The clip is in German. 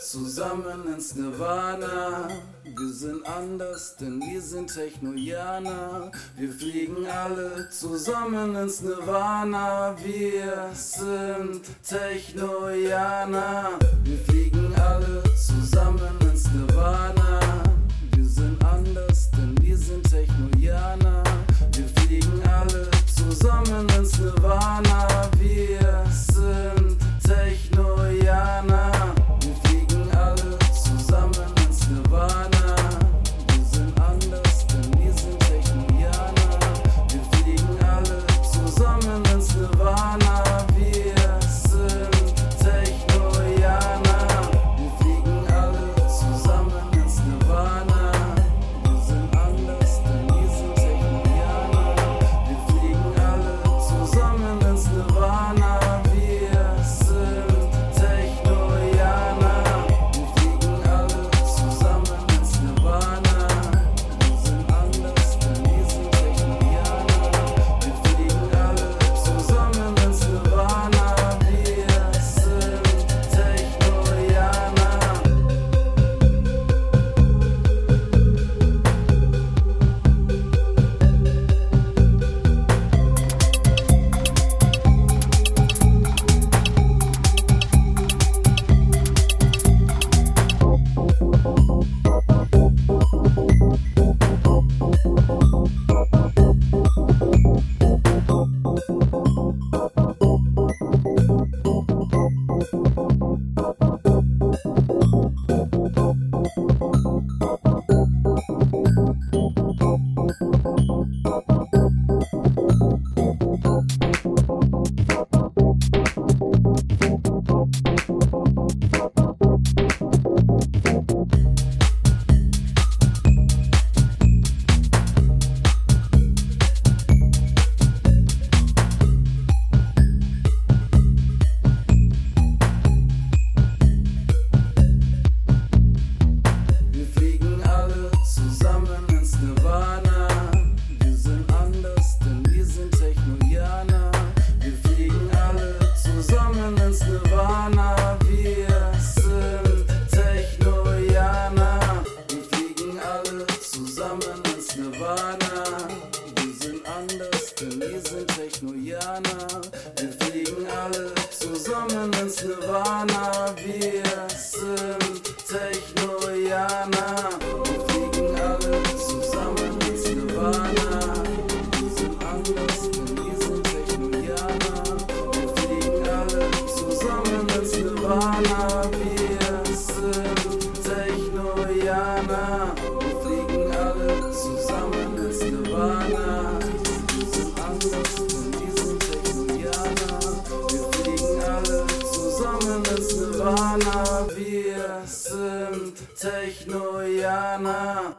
zusammen ins Nirvana. Wir sind anders, denn wir sind Technoianer. Wir fliegen alle zusammen ins Nirvana. Wir sind Technoianer. Wir fliegen alle zusammen ins Nirvana. Wir sind anders, denn wir sind Technoianer. Kubaner. Wir sind anders, denn wir sind Technojana. Wir fliegen alle zusammen ins Nirvana. Wir sind Technojana. Wir fliegen alle zusammen ins Nirvana. Wir sind anders, denn wir sind Technojana. Wir fliegen alle zusammen ins Nirvana. Technojana.